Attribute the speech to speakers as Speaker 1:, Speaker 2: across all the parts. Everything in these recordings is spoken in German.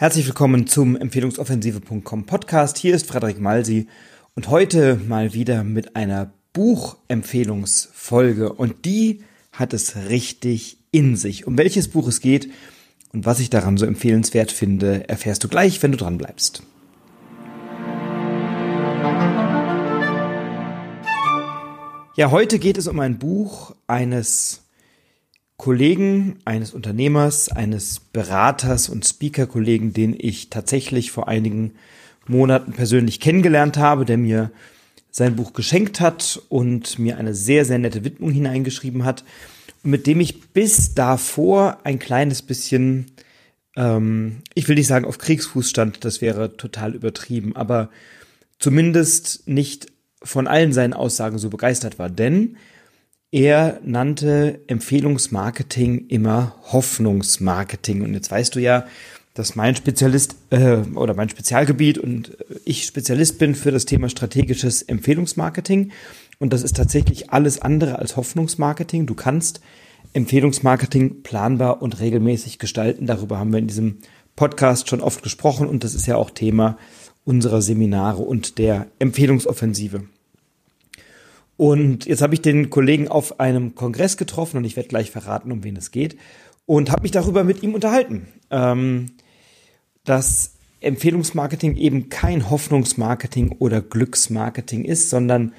Speaker 1: Herzlich willkommen zum Empfehlungsoffensive.com Podcast. Hier ist Frederik Malsi und heute mal wieder mit einer Buchempfehlungsfolge und die hat es richtig in sich. Um welches Buch es geht und was ich daran so empfehlenswert finde, erfährst du gleich, wenn du dran bleibst. Ja, heute geht es um ein Buch eines Kollegen, eines Unternehmers, eines Beraters und Speaker-Kollegen, den ich tatsächlich vor einigen Monaten persönlich kennengelernt habe, der mir sein Buch geschenkt hat und mir eine sehr, sehr nette Widmung hineingeschrieben hat, mit dem ich bis davor ein kleines bisschen, ähm, ich will nicht sagen auf Kriegsfuß stand, das wäre total übertrieben, aber zumindest nicht von allen seinen Aussagen so begeistert war, denn er nannte Empfehlungsmarketing immer Hoffnungsmarketing. Und jetzt weißt du ja, dass mein Spezialist äh, oder mein Spezialgebiet und ich Spezialist bin für das Thema strategisches Empfehlungsmarketing. Und das ist tatsächlich alles andere als Hoffnungsmarketing. Du kannst Empfehlungsmarketing planbar und regelmäßig gestalten. Darüber haben wir in diesem Podcast schon oft gesprochen und das ist ja auch Thema unserer Seminare und der Empfehlungsoffensive. Und jetzt habe ich den Kollegen auf einem Kongress getroffen und ich werde gleich verraten, um wen es geht. Und habe mich darüber mit ihm unterhalten, ähm, dass Empfehlungsmarketing eben kein Hoffnungsmarketing oder Glücksmarketing ist, sondern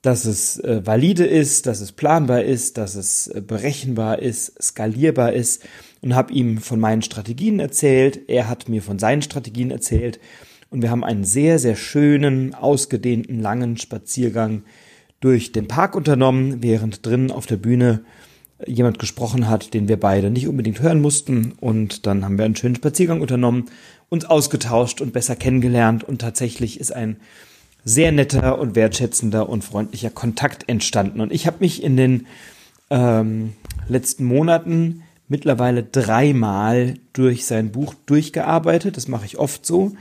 Speaker 1: dass es äh, valide ist, dass es planbar ist, dass es äh, berechenbar ist, skalierbar ist und habe ihm von meinen Strategien erzählt. Er hat mir von seinen Strategien erzählt und wir haben einen sehr, sehr schönen, ausgedehnten, langen Spaziergang durch den Park unternommen, während drinnen auf der Bühne jemand gesprochen hat, den wir beide nicht unbedingt hören mussten. Und dann haben wir einen schönen Spaziergang unternommen, uns ausgetauscht und besser kennengelernt. Und tatsächlich ist ein sehr netter und wertschätzender und freundlicher Kontakt entstanden. Und ich habe mich in den ähm, letzten Monaten mittlerweile dreimal durch sein Buch durchgearbeitet. Das mache ich oft so,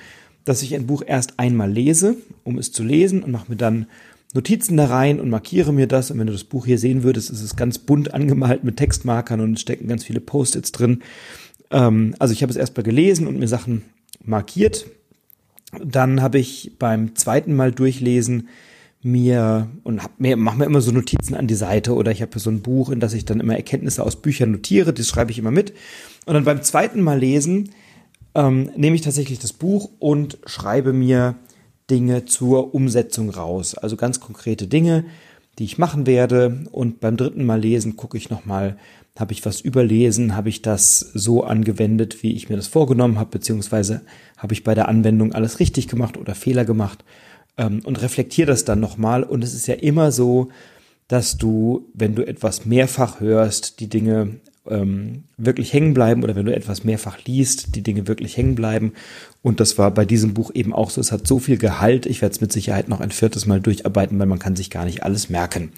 Speaker 1: dass ich ein Buch erst einmal lese, um es zu lesen und mache mir dann Notizen da rein und markiere mir das. Und wenn du das Buch hier sehen würdest, ist es ganz bunt angemalt mit Textmarkern und es stecken ganz viele Post-its drin. Ähm, also ich habe es erstmal gelesen und mir Sachen markiert. Dann habe ich beim zweiten Mal durchlesen mir und hab mir mache mir immer so Notizen an die Seite oder ich habe so ein Buch, in das ich dann immer Erkenntnisse aus Büchern notiere. Das schreibe ich immer mit. Und dann beim zweiten Mal lesen ähm, nehme ich tatsächlich das Buch und schreibe mir Dinge zur Umsetzung raus. Also ganz konkrete Dinge, die ich machen werde. Und beim dritten Mal lesen gucke ich nochmal, habe ich was überlesen, habe ich das so angewendet, wie ich mir das vorgenommen habe, beziehungsweise habe ich bei der Anwendung alles richtig gemacht oder Fehler gemacht ähm, und reflektiere das dann nochmal. Und es ist ja immer so, dass du, wenn du etwas mehrfach hörst, die Dinge ähm, wirklich hängen bleiben oder wenn du etwas mehrfach liest, die Dinge wirklich hängen bleiben. Und das war bei diesem Buch eben auch so. Es hat so viel Gehalt. Ich werde es mit Sicherheit noch ein viertes Mal durcharbeiten, weil man kann sich gar nicht alles merken.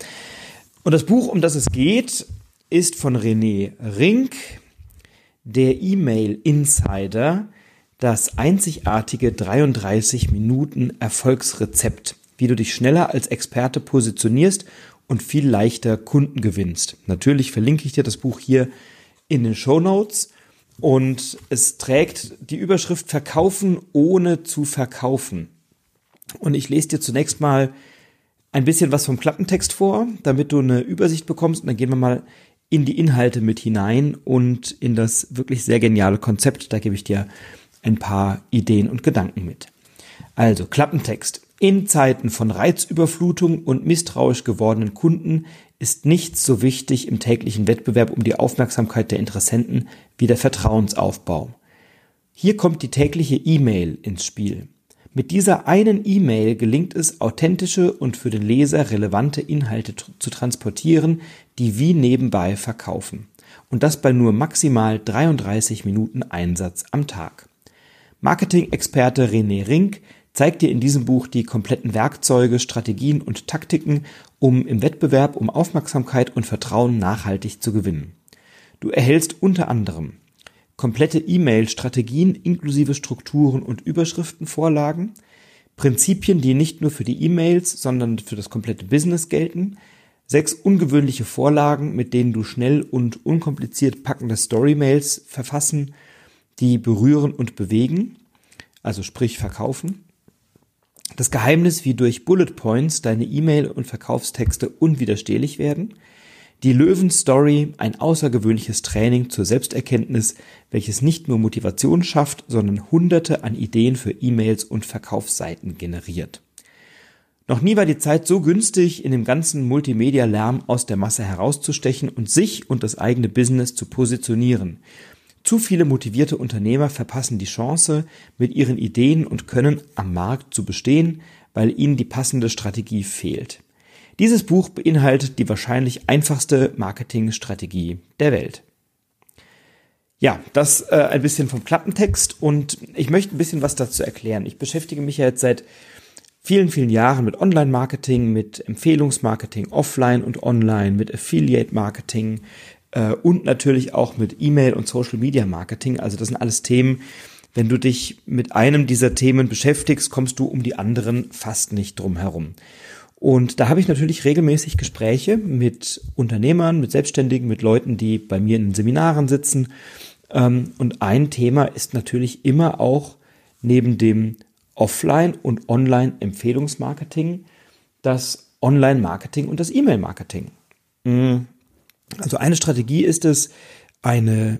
Speaker 1: Und das Buch, um das es geht, ist von René Rink, der E-Mail Insider, das einzigartige 33 Minuten Erfolgsrezept, wie du dich schneller als Experte positionierst und viel leichter Kunden gewinnst. Natürlich verlinke ich dir das Buch hier in den Show Notes und es trägt die Überschrift Verkaufen ohne zu verkaufen. Und ich lese dir zunächst mal ein bisschen was vom Klappentext vor, damit du eine Übersicht bekommst und dann gehen wir mal in die Inhalte mit hinein und in das wirklich sehr geniale Konzept. Da gebe ich dir ein paar Ideen und Gedanken mit. Also Klappentext. In Zeiten von Reizüberflutung und misstrauisch gewordenen Kunden ist nichts so wichtig im täglichen Wettbewerb um die Aufmerksamkeit der Interessenten wie der Vertrauensaufbau. Hier kommt die tägliche E-Mail ins Spiel. Mit dieser einen E-Mail gelingt es, authentische und für den Leser relevante Inhalte zu transportieren, die wie nebenbei verkaufen. Und das bei nur maximal 33 Minuten Einsatz am Tag. Marketing-Experte René Rink zeigt dir in diesem Buch die kompletten Werkzeuge, Strategien und Taktiken, um im Wettbewerb um Aufmerksamkeit und Vertrauen nachhaltig zu gewinnen. Du erhältst unter anderem komplette E-Mail-Strategien inklusive Strukturen und Überschriftenvorlagen, Prinzipien, die nicht nur für die E-Mails, sondern für das komplette Business gelten, sechs ungewöhnliche Vorlagen, mit denen du schnell und unkompliziert packende Story-Mails verfassen die berühren und bewegen, also sprich verkaufen. Das Geheimnis, wie durch Bullet Points deine E-Mail und Verkaufstexte unwiderstehlich werden. Die Löwen-Story, ein außergewöhnliches Training zur Selbsterkenntnis, welches nicht nur Motivation schafft, sondern hunderte an Ideen für E-Mails und Verkaufsseiten generiert. Noch nie war die Zeit so günstig, in dem ganzen Multimedia-Lärm aus der Masse herauszustechen und sich und das eigene Business zu positionieren. Zu viele motivierte Unternehmer verpassen die Chance, mit ihren Ideen und Können am Markt zu bestehen, weil ihnen die passende Strategie fehlt. Dieses Buch beinhaltet die wahrscheinlich einfachste Marketingstrategie der Welt. Ja, das äh, ein bisschen vom Klappentext und ich möchte ein bisschen was dazu erklären. Ich beschäftige mich ja jetzt seit vielen, vielen Jahren mit Online-Marketing, mit Empfehlungsmarketing offline und online, mit Affiliate-Marketing, äh, und natürlich auch mit E-Mail und Social Media Marketing. Also das sind alles Themen, wenn du dich mit einem dieser Themen beschäftigst, kommst du um die anderen fast nicht drum herum. Und da habe ich natürlich regelmäßig Gespräche mit Unternehmern, mit Selbstständigen, mit Leuten, die bei mir in Seminaren sitzen. Ähm, und ein Thema ist natürlich immer auch neben dem Offline- und Online-Empfehlungsmarketing das Online-Marketing und das E-Mail-Marketing. Also eine Strategie ist es, eine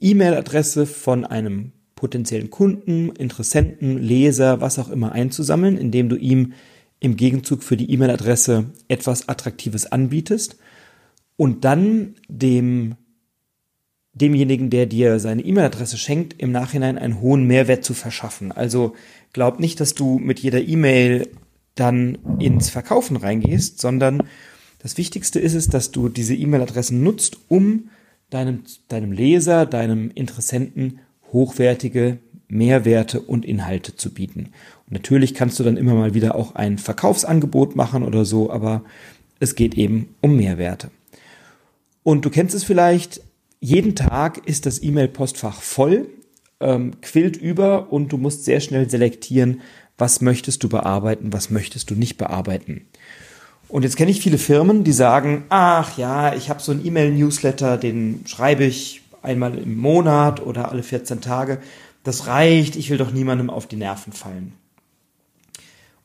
Speaker 1: E-Mail-Adresse von einem potenziellen Kunden, Interessenten, Leser, was auch immer einzusammeln, indem du ihm im Gegenzug für die E-Mail-Adresse etwas Attraktives anbietest und dann dem demjenigen, der dir seine E-Mail-Adresse schenkt, im Nachhinein einen hohen Mehrwert zu verschaffen. Also glaub nicht, dass du mit jeder E-Mail dann ins Verkaufen reingehst, sondern das Wichtigste ist es, dass du diese E-Mail-Adressen nutzt, um deinem, deinem Leser, deinem Interessenten hochwertige Mehrwerte und Inhalte zu bieten. Und natürlich kannst du dann immer mal wieder auch ein Verkaufsangebot machen oder so, aber es geht eben um Mehrwerte. Und du kennst es vielleicht, jeden Tag ist das E-Mail-Postfach voll, ähm, quillt über und du musst sehr schnell selektieren, was möchtest du bearbeiten, was möchtest du nicht bearbeiten. Und jetzt kenne ich viele Firmen, die sagen, ach ja, ich habe so einen E-Mail-Newsletter, den schreibe ich einmal im Monat oder alle 14 Tage. Das reicht, ich will doch niemandem auf die Nerven fallen.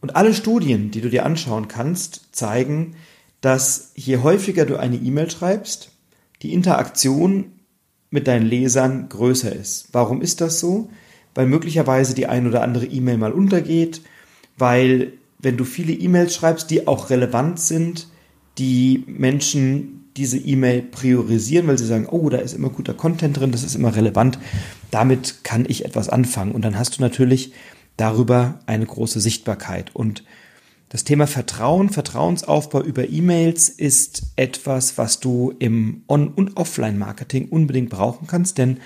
Speaker 1: Und alle Studien, die du dir anschauen kannst, zeigen, dass je häufiger du eine E-Mail schreibst, die Interaktion mit deinen Lesern größer ist. Warum ist das so? Weil möglicherweise die ein oder andere E-Mail mal untergeht, weil wenn du viele E-Mails schreibst, die auch relevant sind, die Menschen diese E-Mail priorisieren, weil sie sagen, oh, da ist immer guter Content drin, das ist immer relevant, damit kann ich etwas anfangen. Und dann hast du natürlich darüber eine große Sichtbarkeit. Und das Thema Vertrauen, Vertrauensaufbau über E-Mails ist etwas, was du im On- und Offline-Marketing unbedingt brauchen kannst, denn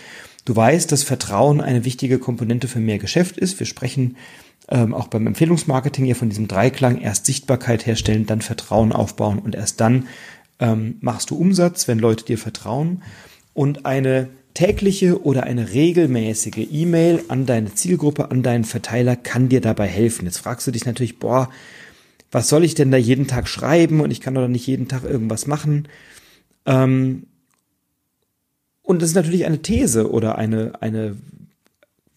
Speaker 1: du weißt, dass Vertrauen eine wichtige Komponente für mehr Geschäft ist. Wir sprechen ähm, auch beim Empfehlungsmarketing ja von diesem Dreiklang erst Sichtbarkeit herstellen, dann Vertrauen aufbauen und erst dann ähm, machst du Umsatz, wenn Leute dir vertrauen. Und eine tägliche oder eine regelmäßige E-Mail an deine Zielgruppe, an deinen Verteiler kann dir dabei helfen. Jetzt fragst du dich natürlich, boah, was soll ich denn da jeden Tag schreiben und ich kann doch nicht jeden Tag irgendwas machen. Ähm, und das ist natürlich eine These oder eine, eine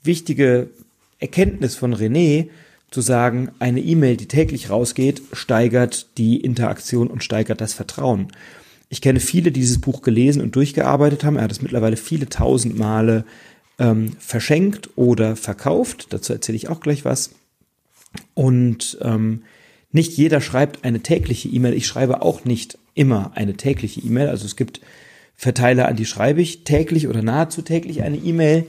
Speaker 1: wichtige Erkenntnis von René, zu sagen, eine E-Mail, die täglich rausgeht, steigert die Interaktion und steigert das Vertrauen. Ich kenne viele, die dieses Buch gelesen und durchgearbeitet haben. Er hat es mittlerweile viele tausend Male ähm, verschenkt oder verkauft. Dazu erzähle ich auch gleich was. Und ähm, nicht jeder schreibt eine tägliche E-Mail. Ich schreibe auch nicht immer eine tägliche E-Mail. Also es gibt Verteiler, an die schreibe ich täglich oder nahezu täglich eine E-Mail.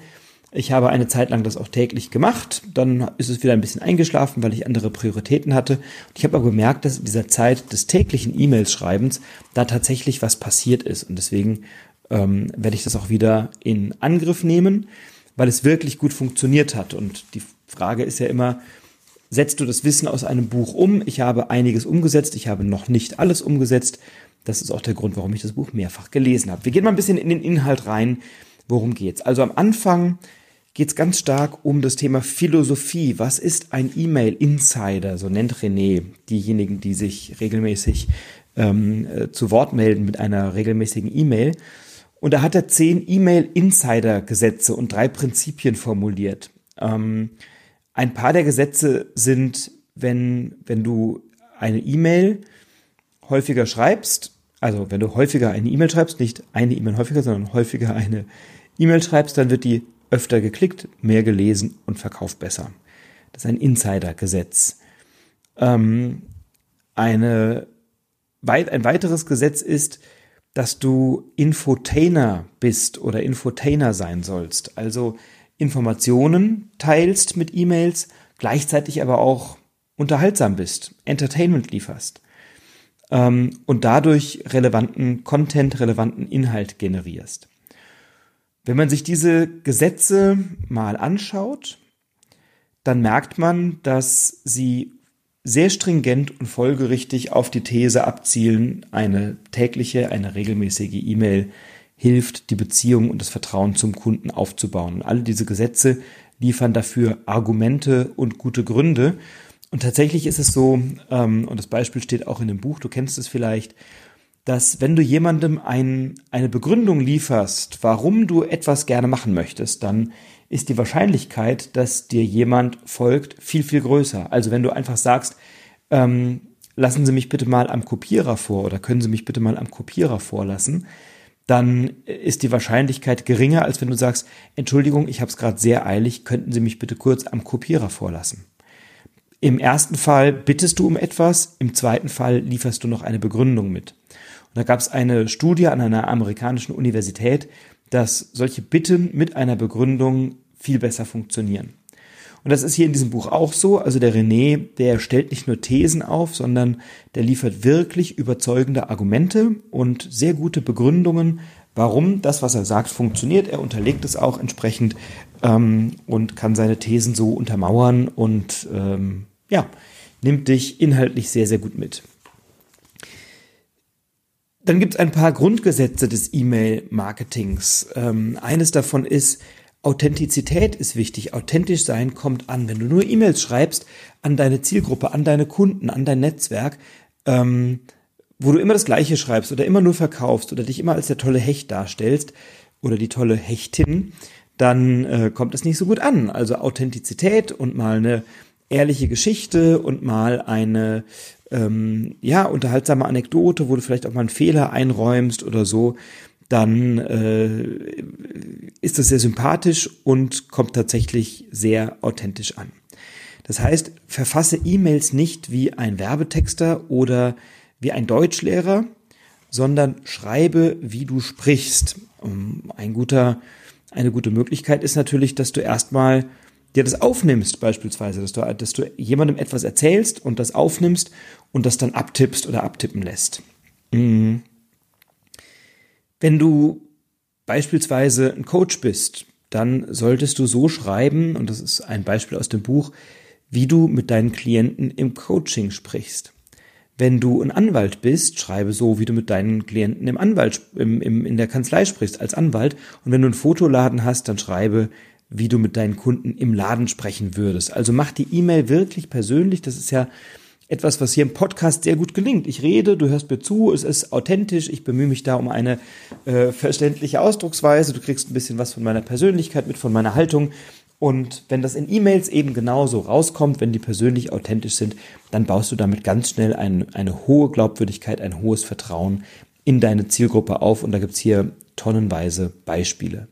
Speaker 1: Ich habe eine Zeit lang das auch täglich gemacht, dann ist es wieder ein bisschen eingeschlafen, weil ich andere Prioritäten hatte. Ich habe aber gemerkt, dass in dieser Zeit des täglichen E-Mails-Schreibens da tatsächlich was passiert ist. Und deswegen ähm, werde ich das auch wieder in Angriff nehmen, weil es wirklich gut funktioniert hat. Und die Frage ist ja immer, setzt du das Wissen aus einem Buch um? Ich habe einiges umgesetzt, ich habe noch nicht alles umgesetzt. Das ist auch der Grund, warum ich das Buch mehrfach gelesen habe. Wir gehen mal ein bisschen in den Inhalt rein. Worum geht's? Also am Anfang geht es ganz stark um das Thema Philosophie. Was ist ein E-Mail-Insider? So nennt René diejenigen, die sich regelmäßig ähm, äh, zu Wort melden mit einer regelmäßigen E-Mail. Und da hat er zehn E-Mail-Insider-Gesetze und drei Prinzipien formuliert. Ähm, ein paar der Gesetze sind, wenn, wenn du eine E-Mail häufiger schreibst, also wenn du häufiger eine E-Mail schreibst, nicht eine E-Mail häufiger, sondern häufiger eine E-Mail schreibst, dann wird die öfter geklickt, mehr gelesen und verkauft besser. Das ist ein Insider-Gesetz. Ähm, eine, ein weiteres Gesetz ist, dass du Infotainer bist oder Infotainer sein sollst. Also Informationen teilst mit E-Mails, gleichzeitig aber auch unterhaltsam bist, Entertainment lieferst ähm, und dadurch relevanten Content, relevanten Inhalt generierst. Wenn man sich diese Gesetze mal anschaut, dann merkt man, dass sie sehr stringent und folgerichtig auf die These abzielen, eine tägliche, eine regelmäßige E-Mail hilft, die Beziehung und das Vertrauen zum Kunden aufzubauen. Und alle diese Gesetze liefern dafür Argumente und gute Gründe. Und tatsächlich ist es so, ähm, und das Beispiel steht auch in dem Buch, du kennst es vielleicht, dass wenn du jemandem ein, eine Begründung lieferst, warum du etwas gerne machen möchtest, dann ist die Wahrscheinlichkeit, dass dir jemand folgt, viel, viel größer. Also wenn du einfach sagst, ähm, lassen Sie mich bitte mal am Kopierer vor oder können Sie mich bitte mal am Kopierer vorlassen, dann ist die Wahrscheinlichkeit geringer, als wenn du sagst, Entschuldigung, ich habe es gerade sehr eilig, könnten Sie mich bitte kurz am Kopierer vorlassen. Im ersten Fall bittest du um etwas, im zweiten Fall lieferst du noch eine Begründung mit. Und da gab es eine Studie an einer amerikanischen Universität, dass solche Bitten mit einer Begründung viel besser funktionieren. Und das ist hier in diesem Buch auch so. Also der René, der stellt nicht nur Thesen auf, sondern der liefert wirklich überzeugende Argumente und sehr gute Begründungen, warum das, was er sagt, funktioniert. Er unterlegt es auch entsprechend ähm, und kann seine Thesen so untermauern und ähm, ja, nimmt dich inhaltlich sehr, sehr gut mit. Dann gibt es ein paar Grundgesetze des E-Mail-Marketings. Ähm, eines davon ist, Authentizität ist wichtig. Authentisch sein kommt an. Wenn du nur E-Mails schreibst an deine Zielgruppe, an deine Kunden, an dein Netzwerk, ähm, wo du immer das Gleiche schreibst oder immer nur verkaufst oder dich immer als der tolle Hecht darstellst oder die tolle Hechtin, dann äh, kommt es nicht so gut an. Also Authentizität und mal eine ehrliche Geschichte und mal eine ähm, ja unterhaltsame Anekdote, wo du vielleicht auch mal einen Fehler einräumst oder so dann äh, ist das sehr sympathisch und kommt tatsächlich sehr authentisch an. Das heißt, verfasse E-Mails nicht wie ein Werbetexter oder wie ein Deutschlehrer, sondern schreibe, wie du sprichst. Ein guter, eine gute Möglichkeit ist natürlich, dass du erstmal dir das aufnimmst, beispielsweise, dass du, dass du jemandem etwas erzählst und das aufnimmst und das dann abtippst oder abtippen lässt. Mhm. Wenn du beispielsweise ein Coach bist, dann solltest du so schreiben, und das ist ein Beispiel aus dem Buch, wie du mit deinen Klienten im Coaching sprichst. Wenn du ein Anwalt bist, schreibe so, wie du mit deinen Klienten im Anwalt, im, im, in der Kanzlei sprichst als Anwalt. Und wenn du einen Fotoladen hast, dann schreibe, wie du mit deinen Kunden im Laden sprechen würdest. Also mach die E-Mail wirklich persönlich. Das ist ja etwas, was hier im Podcast sehr gut gelingt. Ich rede, du hörst mir zu, es ist authentisch, ich bemühe mich da um eine äh, verständliche Ausdrucksweise, du kriegst ein bisschen was von meiner Persönlichkeit mit, von meiner Haltung. Und wenn das in E-Mails eben genauso rauskommt, wenn die persönlich authentisch sind, dann baust du damit ganz schnell ein, eine hohe Glaubwürdigkeit, ein hohes Vertrauen in deine Zielgruppe auf. Und da gibt's hier tonnenweise Beispiele.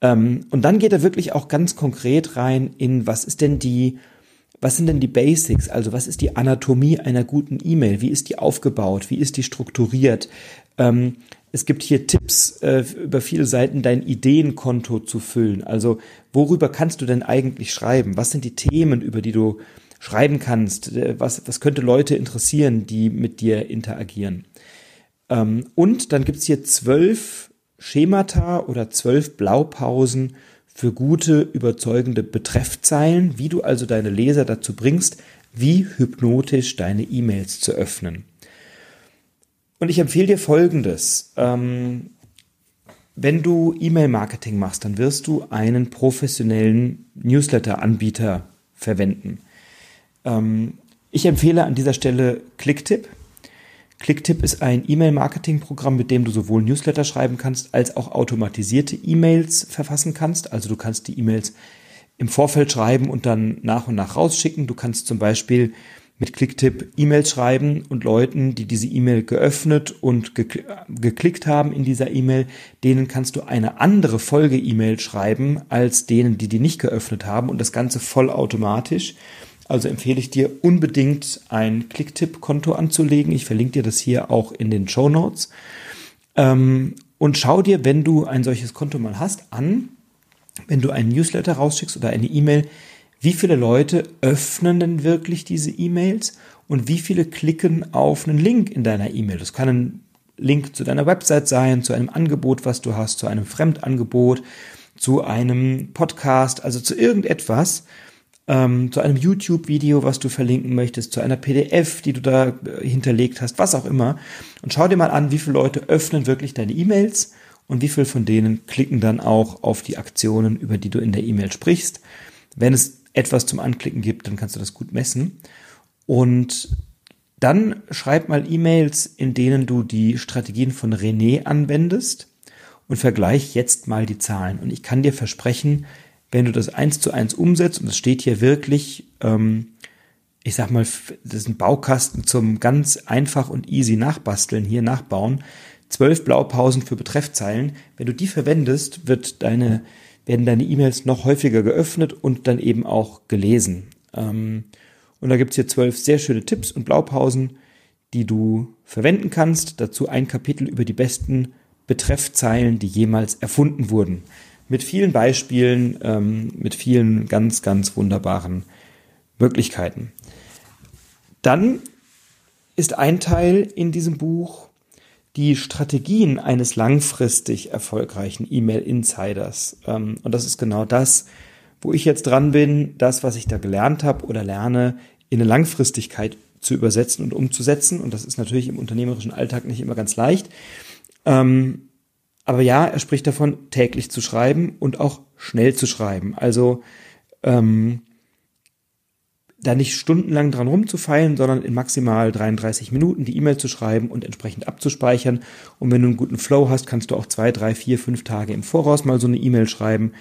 Speaker 1: Ähm, und dann geht er wirklich auch ganz konkret rein in, was ist denn die was sind denn die Basics? Also was ist die Anatomie einer guten E-Mail? Wie ist die aufgebaut? Wie ist die strukturiert? Ähm, es gibt hier Tipps, äh, über viele Seiten dein Ideenkonto zu füllen. Also worüber kannst du denn eigentlich schreiben? Was sind die Themen, über die du schreiben kannst? Äh, was, was könnte Leute interessieren, die mit dir interagieren? Ähm, und dann gibt's hier zwölf Schemata oder zwölf Blaupausen für gute, überzeugende Betreffzeilen, wie du also deine Leser dazu bringst, wie hypnotisch deine E-Mails zu öffnen. Und ich empfehle dir Folgendes. Ähm, wenn du E-Mail-Marketing machst, dann wirst du einen professionellen Newsletter-Anbieter verwenden. Ähm, ich empfehle an dieser Stelle Clicktip. Clicktip ist ein E-Mail-Marketing-Programm, mit dem du sowohl Newsletter schreiben kannst, als auch automatisierte E-Mails verfassen kannst. Also du kannst die E-Mails im Vorfeld schreiben und dann nach und nach rausschicken. Du kannst zum Beispiel mit Clicktip E-Mails schreiben und Leuten, die diese E-Mail geöffnet und geklickt haben in dieser E-Mail, denen kannst du eine andere Folge-E-Mail schreiben als denen, die die nicht geöffnet haben und das Ganze vollautomatisch. Also empfehle ich dir unbedingt ein Clicktip-Konto anzulegen. Ich verlinke dir das hier auch in den Show Notes. Ähm, und schau dir, wenn du ein solches Konto mal hast, an, wenn du einen Newsletter rausschickst oder eine E-Mail, wie viele Leute öffnen denn wirklich diese E-Mails und wie viele klicken auf einen Link in deiner E-Mail. Das kann ein Link zu deiner Website sein, zu einem Angebot, was du hast, zu einem Fremdangebot, zu einem Podcast, also zu irgendetwas, ähm, zu einem YouTube-Video, was du verlinken möchtest, zu einer PDF, die du da äh, hinterlegt hast, was auch immer. Und schau dir mal an, wie viele Leute öffnen wirklich deine E-Mails und wie viele von denen klicken dann auch auf die Aktionen, über die du in der E-Mail sprichst. Wenn es etwas zum Anklicken gibt, dann kannst du das gut messen. Und dann schreib mal E-Mails, in denen du die Strategien von René anwendest und vergleich jetzt mal die Zahlen. Und ich kann dir versprechen, wenn du das eins zu eins umsetzt, und es steht hier wirklich, ähm, ich sag mal, das ist ein Baukasten zum ganz einfach und easy nachbasteln, hier nachbauen. Zwölf Blaupausen für Betreffzeilen. Wenn du die verwendest, wird deine werden deine E-Mails noch häufiger geöffnet und dann eben auch gelesen. Ähm, und da gibt's hier zwölf sehr schöne Tipps und Blaupausen, die du verwenden kannst. Dazu ein Kapitel über die besten Betreffzeilen, die jemals erfunden wurden. Mit vielen Beispielen, ähm, mit vielen ganz, ganz wunderbaren Möglichkeiten. Dann ist ein Teil in diesem Buch die Strategien eines langfristig erfolgreichen E-Mail-Insiders. Ähm, und das ist genau das, wo ich jetzt dran bin, das, was ich da gelernt habe oder lerne, in eine Langfristigkeit zu übersetzen und umzusetzen. Und das ist natürlich im unternehmerischen Alltag nicht immer ganz leicht. Ähm, aber ja, er spricht davon, täglich zu schreiben und auch schnell zu schreiben. Also ähm, da nicht stundenlang dran rumzufeilen, sondern in maximal 33 Minuten die E-Mail zu schreiben und entsprechend abzuspeichern. Und wenn du einen guten Flow hast, kannst du auch zwei, drei, vier, fünf Tage im Voraus mal so eine E-Mail schreiben.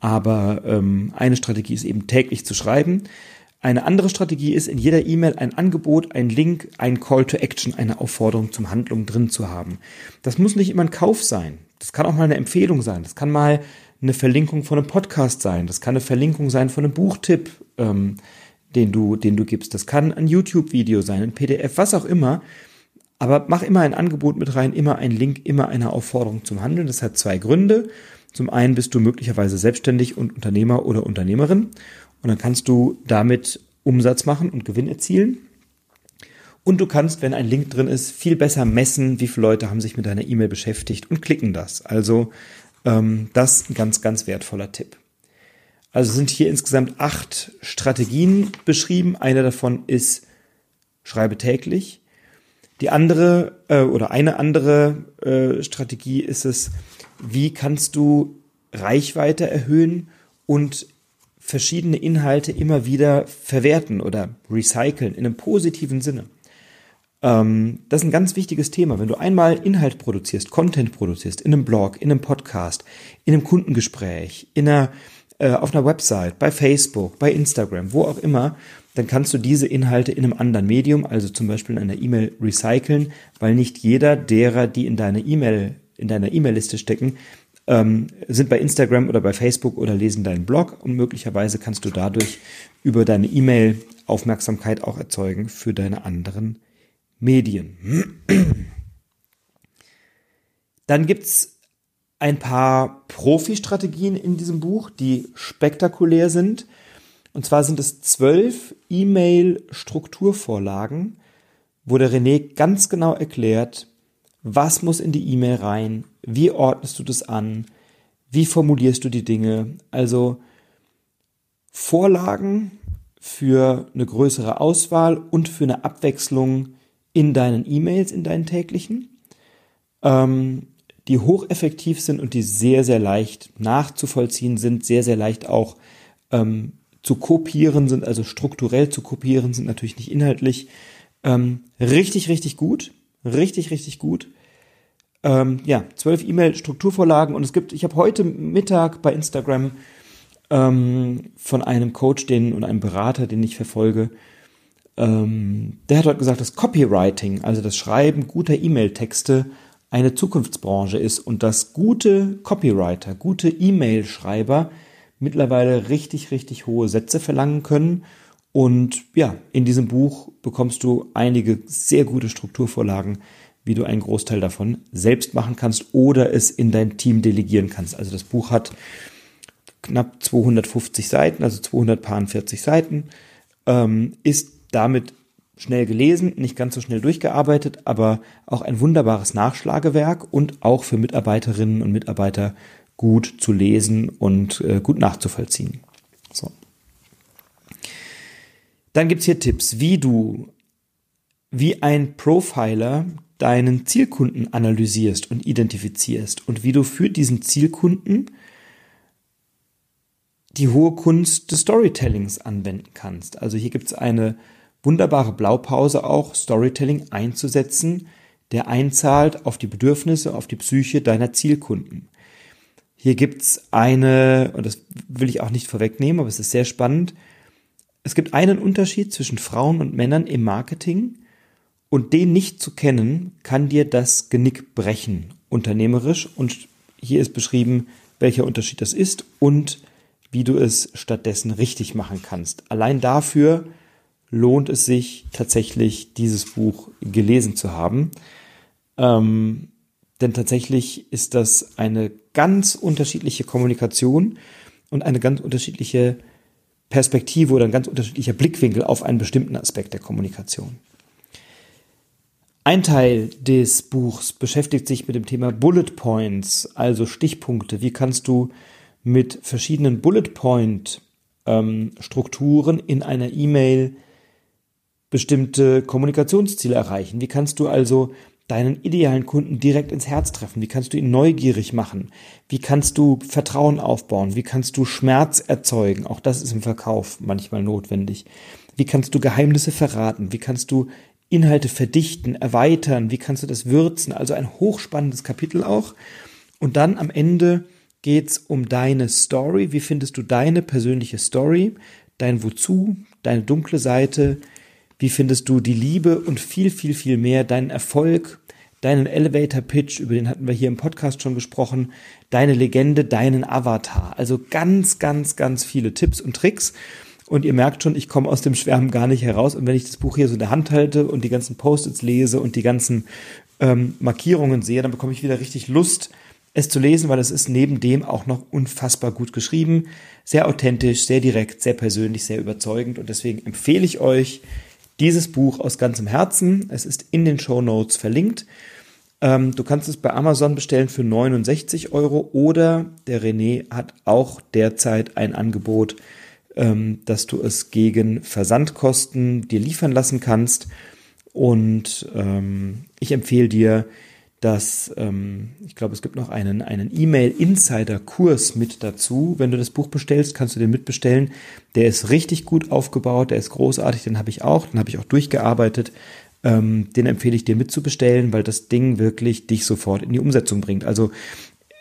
Speaker 1: Aber ähm, eine Strategie ist eben täglich zu schreiben. Eine andere Strategie ist, in jeder E-Mail ein Angebot, ein Link, ein Call to Action, eine Aufforderung zum Handlung drin zu haben. Das muss nicht immer ein Kauf sein. Das kann auch mal eine Empfehlung sein. Das kann mal eine Verlinkung von einem Podcast sein. Das kann eine Verlinkung sein von einem Buchtipp. Ähm, den du, den du gibst. Das kann ein YouTube-Video sein, ein PDF, was auch immer. Aber mach immer ein Angebot mit rein, immer ein Link, immer eine Aufforderung zum Handeln. Das hat zwei Gründe. Zum einen bist du möglicherweise selbstständig und Unternehmer oder Unternehmerin und dann kannst du damit Umsatz machen und Gewinn erzielen. Und du kannst, wenn ein Link drin ist, viel besser messen, wie viele Leute haben sich mit deiner E-Mail beschäftigt und klicken das. Also ähm, das ein ganz, ganz wertvoller Tipp. Also sind hier insgesamt acht Strategien beschrieben. Eine davon ist schreibe täglich. Die andere äh, oder eine andere äh, Strategie ist es, wie kannst du Reichweite erhöhen und verschiedene Inhalte immer wieder verwerten oder recyceln in einem positiven Sinne. Ähm, das ist ein ganz wichtiges Thema. Wenn du einmal Inhalt produzierst, Content produzierst, in einem Blog, in einem Podcast, in einem Kundengespräch, in einer äh, auf einer Website, bei Facebook, bei Instagram, wo auch immer, dann kannst du diese Inhalte in einem anderen Medium, also zum Beispiel in einer E-Mail recyceln, weil nicht jeder derer, die in deiner E-Mail, in deiner E-Mail-Liste stecken, ähm, sind bei Instagram oder bei Facebook oder lesen deinen Blog und möglicherweise kannst du dadurch über deine E-Mail Aufmerksamkeit auch erzeugen für deine anderen Medien. Dann gibt's ein paar Profi-Strategien in diesem Buch, die spektakulär sind. Und zwar sind es zwölf E-Mail-Strukturvorlagen, wo der René ganz genau erklärt, was muss in die E-Mail rein, wie ordnest du das an, wie formulierst du die Dinge. Also Vorlagen für eine größere Auswahl und für eine Abwechslung in deinen E-Mails, in deinen täglichen. Ähm, die hocheffektiv sind und die sehr, sehr leicht nachzuvollziehen sind, sehr, sehr leicht auch ähm, zu kopieren sind, also strukturell zu kopieren sind, natürlich nicht inhaltlich. Ähm, richtig, richtig gut, Richtig, richtig gut. Ähm, ja, zwölf E-Mail-Strukturvorlagen und es gibt, ich habe heute Mittag bei Instagram ähm, von einem Coach den, und einem Berater, den ich verfolge, ähm, der hat heute gesagt, dass Copywriting, also das Schreiben guter E-Mail-Texte, eine Zukunftsbranche ist und dass gute Copywriter, gute E-Mail-Schreiber mittlerweile richtig, richtig hohe Sätze verlangen können. Und ja, in diesem Buch bekommst du einige sehr gute Strukturvorlagen, wie du einen Großteil davon selbst machen kannst oder es in dein Team delegieren kannst. Also das Buch hat knapp 250 Seiten, also 240 Seiten, ähm, ist damit schnell gelesen, nicht ganz so schnell durchgearbeitet, aber auch ein wunderbares Nachschlagewerk und auch für Mitarbeiterinnen und Mitarbeiter gut zu lesen und äh, gut nachzuvollziehen. So. Dann gibt's hier Tipps, wie du wie ein Profiler deinen Zielkunden analysierst und identifizierst und wie du für diesen Zielkunden die hohe Kunst des Storytellings anwenden kannst. Also hier gibt's eine wunderbare Blaupause auch, Storytelling einzusetzen, der einzahlt auf die Bedürfnisse, auf die Psyche deiner Zielkunden. Hier gibt's eine, und das will ich auch nicht vorwegnehmen, aber es ist sehr spannend. Es gibt einen Unterschied zwischen Frauen und Männern im Marketing und den nicht zu kennen, kann dir das Genick brechen, unternehmerisch. Und hier ist beschrieben, welcher Unterschied das ist und wie du es stattdessen richtig machen kannst. Allein dafür lohnt es sich tatsächlich, dieses Buch gelesen zu haben. Ähm, denn tatsächlich ist das eine ganz unterschiedliche Kommunikation und eine ganz unterschiedliche Perspektive oder ein ganz unterschiedlicher Blickwinkel auf einen bestimmten Aspekt der Kommunikation. Ein Teil des Buchs beschäftigt sich mit dem Thema Bullet Points, also Stichpunkte. Wie kannst du mit verschiedenen Bullet Point ähm, Strukturen in einer E-Mail bestimmte Kommunikationsziele erreichen? Wie kannst du also deinen idealen Kunden direkt ins Herz treffen? Wie kannst du ihn neugierig machen? Wie kannst du Vertrauen aufbauen? Wie kannst du Schmerz erzeugen? Auch das ist im Verkauf manchmal notwendig. Wie kannst du Geheimnisse verraten? Wie kannst du Inhalte verdichten, erweitern? Wie kannst du das würzen? Also ein hochspannendes Kapitel auch. Und dann am Ende geht's um deine Story. Wie findest du deine persönliche Story? Dein Wozu? Deine dunkle Seite? Wie findest du die Liebe und viel, viel, viel mehr deinen Erfolg, deinen Elevator Pitch, über den hatten wir hier im Podcast schon gesprochen, deine Legende, deinen Avatar. Also ganz, ganz, ganz viele Tipps und Tricks. Und ihr merkt schon, ich komme aus dem Schwärmen gar nicht heraus. Und wenn ich das Buch hier so in der Hand halte und die ganzen Post-its lese und die ganzen ähm, Markierungen sehe, dann bekomme ich wieder richtig Lust, es zu lesen, weil es ist neben dem auch noch unfassbar gut geschrieben, sehr authentisch, sehr direkt, sehr persönlich, sehr überzeugend. Und deswegen empfehle ich euch, dieses Buch aus ganzem Herzen. Es ist in den Show Notes verlinkt. Ähm, du kannst es bei Amazon bestellen für 69 Euro oder der René hat auch derzeit ein Angebot, ähm, dass du es gegen Versandkosten dir liefern lassen kannst. Und ähm, ich empfehle dir, dass ähm, ich glaube, es gibt noch einen einen E-Mail-Insider-Kurs mit dazu. Wenn du das Buch bestellst, kannst du den mitbestellen. Der ist richtig gut aufgebaut, der ist großartig, den habe ich auch, den habe ich auch durchgearbeitet. Ähm, den empfehle ich dir mitzubestellen, weil das Ding wirklich dich sofort in die Umsetzung bringt. Also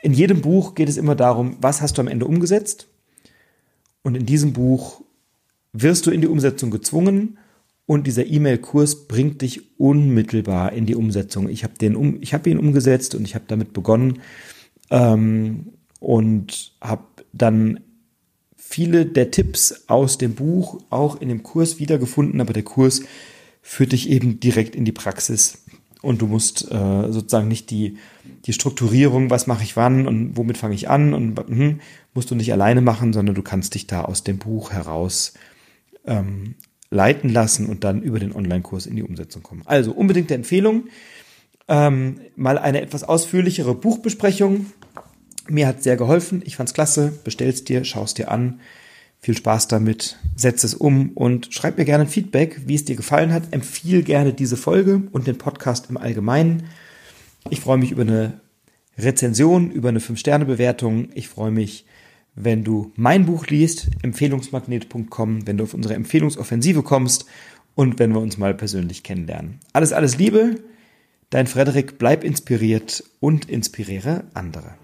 Speaker 1: in jedem Buch geht es immer darum, was hast du am Ende umgesetzt? Und in diesem Buch wirst du in die Umsetzung gezwungen und dieser E-Mail-Kurs bringt dich unmittelbar in die Umsetzung. Ich habe den um, ich habe ihn umgesetzt und ich habe damit begonnen ähm, und habe dann viele der Tipps aus dem Buch auch in dem Kurs wiedergefunden, aber der Kurs führt dich eben direkt in die Praxis und du musst äh, sozusagen nicht die die Strukturierung, was mache ich wann und womit fange ich an und hm, musst du nicht alleine machen, sondern du kannst dich da aus dem Buch heraus ähm, leiten lassen und dann über den Online-Kurs in die Umsetzung kommen. Also unbedingte Empfehlung. Ähm, mal eine etwas ausführlichere Buchbesprechung. Mir hat sehr geholfen. Ich fand's klasse. Bestell's dir, schau's dir an. Viel Spaß damit. Setz es um und schreib mir gerne ein Feedback, wie es dir gefallen hat. Empfiehl gerne diese Folge und den Podcast im Allgemeinen. Ich freue mich über eine Rezension, über eine 5-Sterne-Bewertung. Ich freue mich wenn du mein Buch liest, empfehlungsmagnet.com, wenn du auf unsere Empfehlungsoffensive kommst und wenn wir uns mal persönlich kennenlernen. Alles, alles Liebe, Dein Frederik, bleib inspiriert und inspiriere andere.